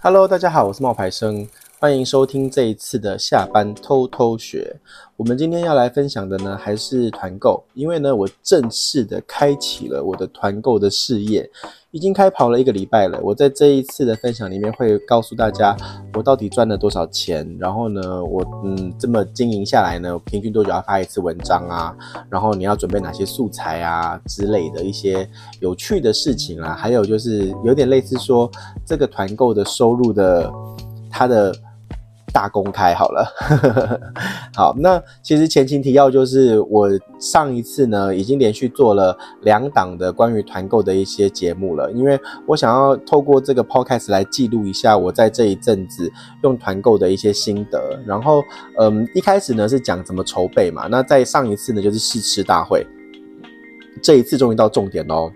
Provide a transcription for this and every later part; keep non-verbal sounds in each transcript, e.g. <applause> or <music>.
Hello，大家好，我是冒牌生，欢迎收听这一次的下班偷偷学。我们今天要来分享的呢，还是团购，因为呢，我正式的开启了我的团购的事业，已经开跑了一个礼拜了。我在这一次的分享里面会告诉大家，我到底赚了多少钱，然后呢，我嗯这么经营下来呢，平均多久要发一次文章啊？然后你要准备哪些素材啊之类的一些有趣的事情啊，还有就是有点类似说这个团购的收入的它的。大公开好了，<laughs> 好，那其实前情提要就是我上一次呢已经连续做了两档的关于团购的一些节目了，因为我想要透过这个 podcast 来记录一下我在这一阵子用团购的一些心得。然后，嗯，一开始呢是讲怎么筹备嘛，那在上一次呢就是试吃大会，这一次终于到重点喽，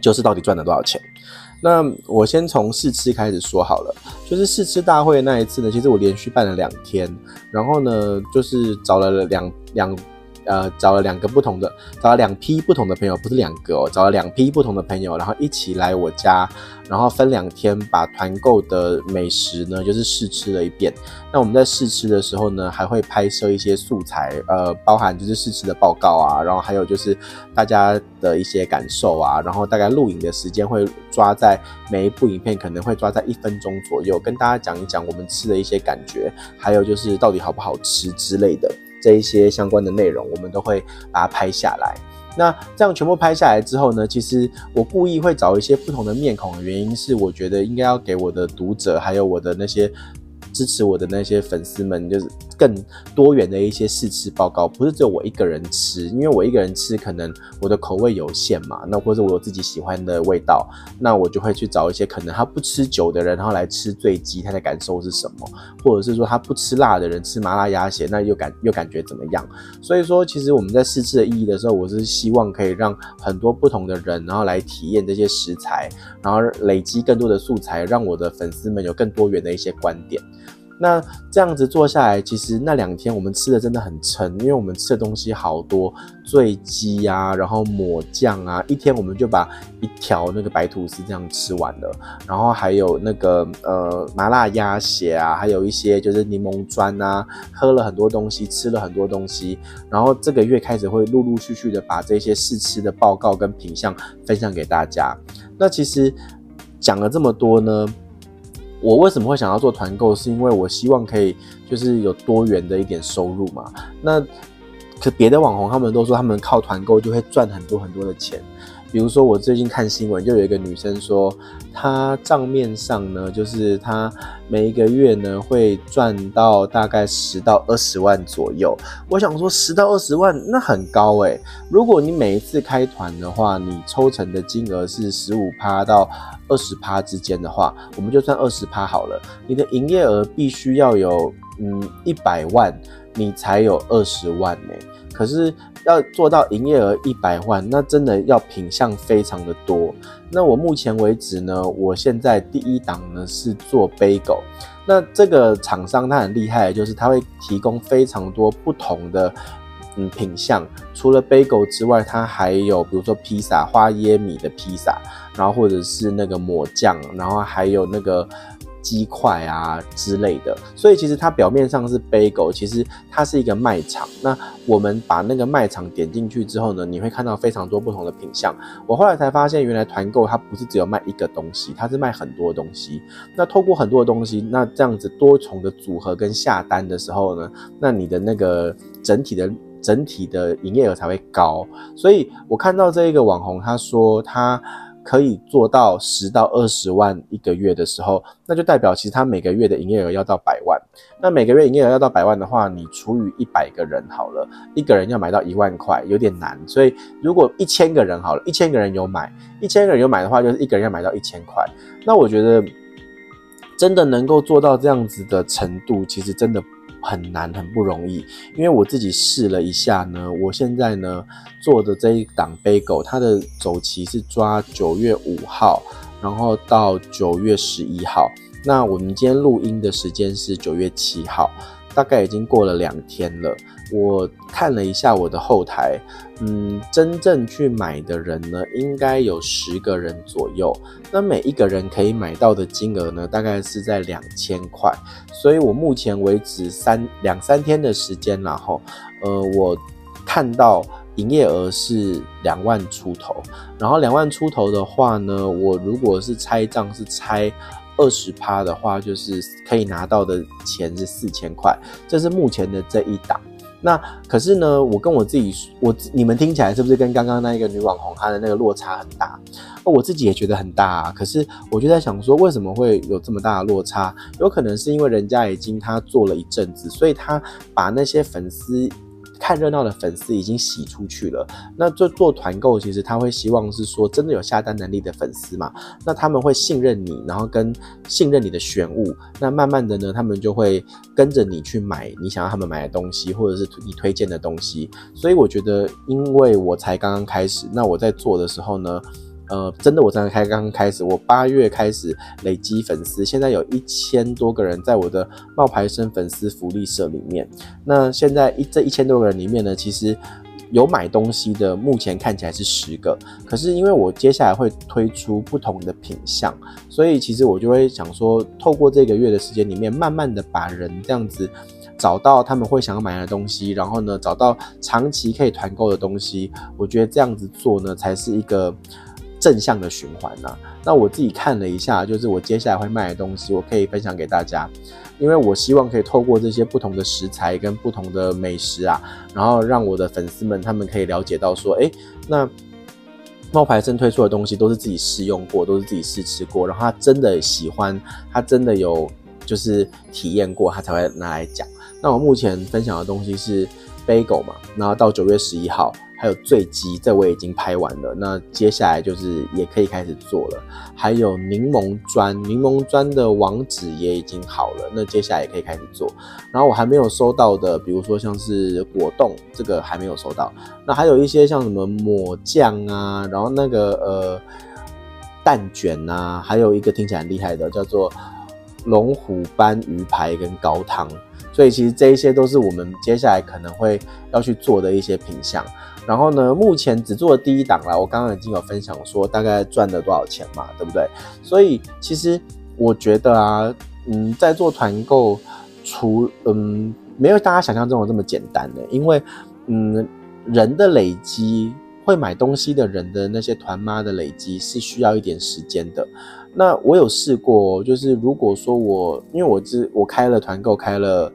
就是到底赚了多少钱。那我先从试吃开始说好了，就是试吃大会那一次呢，其实我连续办了两天，然后呢，就是找了两两。呃，找了两个不同的，找了两批不同的朋友，不是两个哦，找了两批不同的朋友，然后一起来我家，然后分两天把团购的美食呢，就是试吃了一遍。那我们在试吃的时候呢，还会拍摄一些素材，呃，包含就是试吃的报告啊，然后还有就是大家的一些感受啊，然后大概录影的时间会抓在每一部影片可能会抓在一分钟左右，跟大家讲一讲我们吃的一些感觉，还有就是到底好不好吃之类的。这一些相关的内容，我们都会把它拍下来。那这样全部拍下来之后呢，其实我故意会找一些不同的面孔的原因是，我觉得应该要给我的读者，还有我的那些。支持我的那些粉丝们，就是更多元的一些试吃报告，不是只有我一个人吃，因为我一个人吃可能我的口味有限嘛，那或者我有自己喜欢的味道，那我就会去找一些可能他不吃酒的人，然后来吃醉鸡，他的感受是什么？或者是说他不吃辣的人吃麻辣鸭血，那又感又感觉怎么样？所以说，其实我们在试吃的意义的时候，我是希望可以让很多不同的人，然后来体验这些食材，然后累积更多的素材，让我的粉丝们有更多元的一些观点。那这样子做下来，其实那两天我们吃的真的很撑，因为我们吃的东西好多，醉鸡啊，然后抹酱啊，一天我们就把一条那个白吐司这样吃完了，然后还有那个呃麻辣鸭血啊，还有一些就是柠檬砖啊，喝了很多东西，吃了很多东西，然后这个月开始会陆陆续续的把这些试吃的报告跟品相分享给大家。那其实讲了这么多呢。我为什么会想要做团购？是因为我希望可以就是有多元的一点收入嘛。那可别的网红他们都说他们靠团购就会赚很多很多的钱。比如说我最近看新闻，就有一个女生说，她账面上呢，就是她每一个月呢会赚到大概十到二十万左右。我想说十到二十万那很高诶。如果你每一次开团的话，你抽成的金额是十五趴到二十趴之间的话，我们就算二十趴好了。你的营业额必须要有嗯一百万，你才有二十万呢。可是要做到营业额一百万，那真的要品相非常的多。那我目前为止呢，我现在第一档呢是做 bagel。那这个厂商他很厉害，就是他会提供非常多不同的嗯品相。除了 bagel 之外，它还有比如说披萨，花椰米的披萨，然后或者是那个抹酱，然后还有那个。鸡块啊之类的，所以其实它表面上是 bagel，其实它是一个卖场。那我们把那个卖场点进去之后呢，你会看到非常多不同的品相。我后来才发现，原来团购它不是只有卖一个东西，它是卖很多东西。那透过很多的东西，那这样子多重的组合跟下单的时候呢，那你的那个整体的整体的营业额才会高。所以我看到这一个网红，他说他。可以做到十到二十万一个月的时候，那就代表其实他每个月的营业额要到百万。那每个月营业额要到百万的话，你除以一百个人好了，一个人要买到一万块，有点难。所以如果一千个人好了，一千个人有买，一千个人有买的话，就是一个人要买到一千块。那我觉得真的能够做到这样子的程度，其实真的。很难，很不容易，因为我自己试了一下呢，我现在呢做的这一档杯狗它的走期是抓九月五号，然后到九月十一号。那我们今天录音的时间是九月七号，大概已经过了两天了。我看了一下我的后台，嗯，真正去买的人呢，应该有十个人左右。那每一个人可以买到的金额呢，大概是在两千块。所以我目前为止三两三天的时间，然后，呃，我看到营业额是两万出头。然后两万出头的话呢，我如果是拆账是拆。二十趴的话，就是可以拿到的钱是四千块，这是目前的这一档。那可是呢，我跟我自己，我你们听起来是不是跟刚刚那一个女网红她的那个落差很大？我自己也觉得很大啊。可是我就在想说，为什么会有这么大的落差？有可能是因为人家已经他做了一阵子，所以他把那些粉丝。看热闹的粉丝已经洗出去了，那做做团购，其实他会希望是说真的有下单能力的粉丝嘛，那他们会信任你，然后跟信任你的选物，那慢慢的呢，他们就会跟着你去买你想要他们买的东西，或者是你推荐的东西。所以我觉得，因为我才刚刚开始，那我在做的时候呢。呃，真的，我才开刚刚开始，我八月开始累积粉丝，现在有一千多个人在我的冒牌生粉丝福利社里面。那现在一这一千多个人里面呢，其实有买东西的，目前看起来是十个。可是因为我接下来会推出不同的品项，所以其实我就会想说，透过这个月的时间里面，慢慢的把人这样子找到他们会想要买的东西，然后呢，找到长期可以团购的东西。我觉得这样子做呢，才是一个。正向的循环呐、啊，那我自己看了一下，就是我接下来会卖的东西，我可以分享给大家，因为我希望可以透过这些不同的食材跟不同的美食啊，然后让我的粉丝们他们可以了解到说，哎、那冒牌生推出的东西都是自己试用过，都是自己试吃过，然后他真的喜欢，他真的有就是体验过，他才会拿来讲。那我目前分享的东西是 Bagel 嘛，然后到九月十一号。还有醉鸡，这我已经拍完了。那接下来就是也可以开始做了。还有柠檬砖，柠檬砖的网址也已经好了。那接下来也可以开始做。然后我还没有收到的，比如说像是果冻，这个还没有收到。那还有一些像什么抹酱啊，然后那个呃蛋卷啊，还有一个听起来很厉害的，叫做龙虎斑鱼排跟高汤。所以其实这一些都是我们接下来可能会要去做的一些品项。然后呢，目前只做了第一档啦，我刚刚已经有分享说大概赚了多少钱嘛，对不对？所以其实我觉得啊，嗯，在做团购，除嗯没有大家想象中的这么简单的，因为嗯人的累积，会买东西的人的那些团妈的累积是需要一点时间的。那我有试过，就是如果说我因为我是我开了团购开了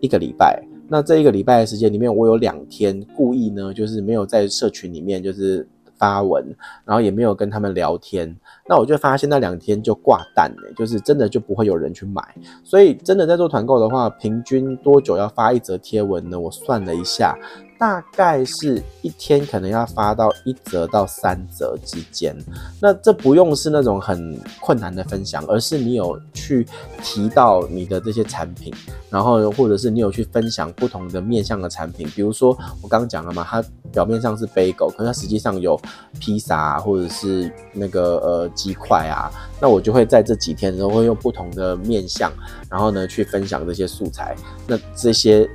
一个礼拜。那这一个礼拜的时间里面，我有两天故意呢，就是没有在社群里面就是发文，然后也没有跟他们聊天。那我就发现那两天就挂蛋了，就是真的就不会有人去买。所以真的在做团购的话，平均多久要发一则贴文呢？我算了一下。大概是一天可能要发到一折到三折之间，那这不用是那种很困难的分享，而是你有去提到你的这些产品，然后或者是你有去分享不同的面向的产品，比如说我刚刚讲了嘛，它表面上是杯狗可是它实际上有披萨啊，或者是那个呃鸡块啊，那我就会在这几天都会用不同的面向，然后呢去分享这些素材，那这些。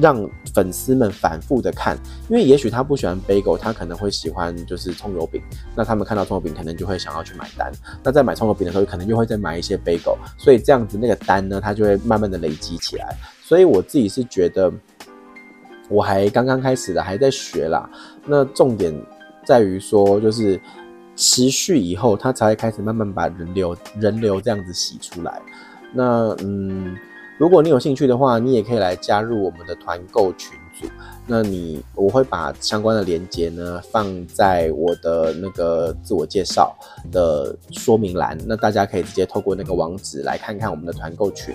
让粉丝们反复的看，因为也许他不喜欢 bagel，他可能会喜欢就是葱油饼。那他们看到葱油饼，可能就会想要去买单。那在买葱油饼的时候，可能就会再买一些 bagel。所以这样子那个单呢，它就会慢慢的累积起来。所以我自己是觉得，我还刚刚开始的，还在学啦。那重点在于说，就是持续以后，他才会开始慢慢把人流人流这样子洗出来。那嗯。如果你有兴趣的话，你也可以来加入我们的团购群组。那你我会把相关的链接呢放在我的那个自我介绍的说明栏，那大家可以直接透过那个网址来看看我们的团购群。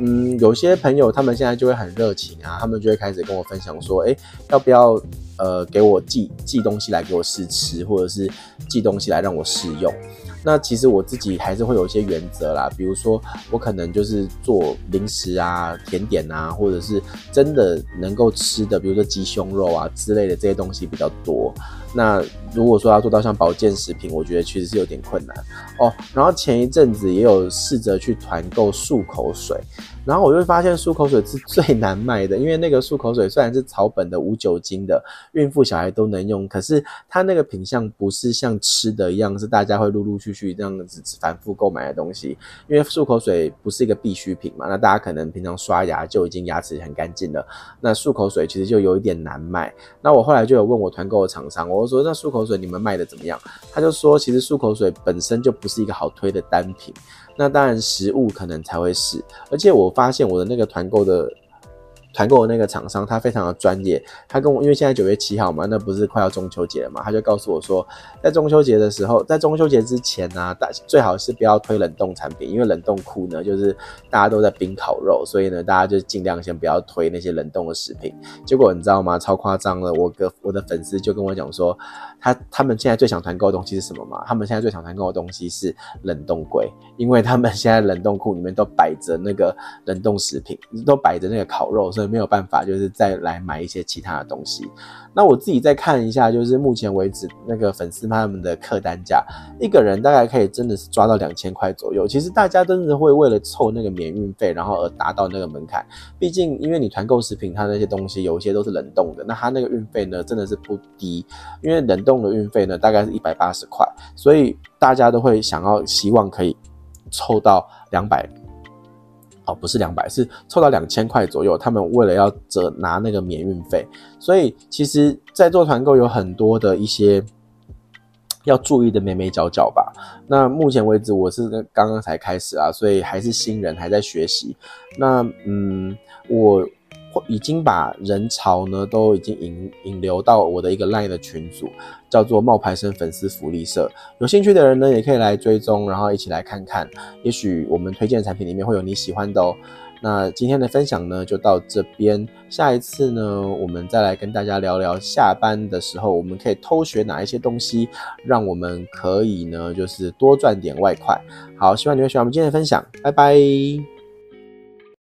嗯，有些朋友他们现在就会很热情啊，他们就会开始跟我分享说，诶，要不要呃给我寄寄东西来给我试吃，或者是寄东西来让我试用。那其实我自己还是会有一些原则啦，比如说我可能就是做零食啊、甜点啊，或者是真的能够吃的，比如说鸡胸肉啊之类的这些东西比较多。那如果说要做到像保健食品，我觉得其实是有点困难哦。然后前一阵子也有试着去团购漱口水。然后我就发现漱口水是最难卖的，因为那个漱口水虽然是草本的无酒精的，孕妇小孩都能用，可是它那个品相不是像吃的一样，是大家会陆陆续续这样子反复购买的东西。因为漱口水不是一个必需品嘛，那大家可能平常刷牙就已经牙齿很干净了，那漱口水其实就有一点难卖。那我后来就有问我团购的厂商，我我说那漱口水你们卖的怎么样？他就说其实漱口水本身就不是一个好推的单品。那当然，食物可能才会是，而且我发现我的那个团购的。团购的那个厂商，他非常的专业。他跟我，因为现在九月七号嘛，那不是快要中秋节了嘛，他就告诉我说，在中秋节的时候，在中秋节之前呢、啊，大最好是不要推冷冻产品，因为冷冻库呢，就是大家都在冰烤肉，所以呢，大家就尽量先不要推那些冷冻的食品。结果你知道吗？超夸张了！我个我的粉丝就跟我讲说，他他们现在最想团购的东西是什么吗？他们现在最想团购的东西是冷冻柜，因为他们现在冷冻库里面都摆着那个 <laughs> 冷冻食品，都摆着那个烤肉。没有办法，就是再来买一些其他的东西。那我自己再看一下，就是目前为止那个粉丝他们的客单价，一个人大概可以真的是抓到两千块左右。其实大家真的会为了凑那个免运费，然后而达到那个门槛。毕竟因为你团购食品，它那些东西有一些都是冷冻的，那它那个运费呢真的是不低。因为冷冻的运费呢大概是一百八十块，所以大家都会想要希望可以凑到两百。哦，不是两百，是凑到两千块左右。他们为了要折拿那个免运费，所以其实，在做团购有很多的一些要注意的眉眉角角吧。那目前为止，我是刚刚才开始啊，所以还是新人，还在学习。那嗯，我。已经把人潮呢都已经引引流到我的一个 LINE 的群组，叫做冒牌生粉丝福利社。有兴趣的人呢，也可以来追踪，然后一起来看看。也许我们推荐的产品里面会有你喜欢的哦。那今天的分享呢就到这边，下一次呢我们再来跟大家聊聊下班的时候我们可以偷学哪一些东西，让我们可以呢就是多赚点外快。好，希望你会喜欢我们今天的分享，拜拜。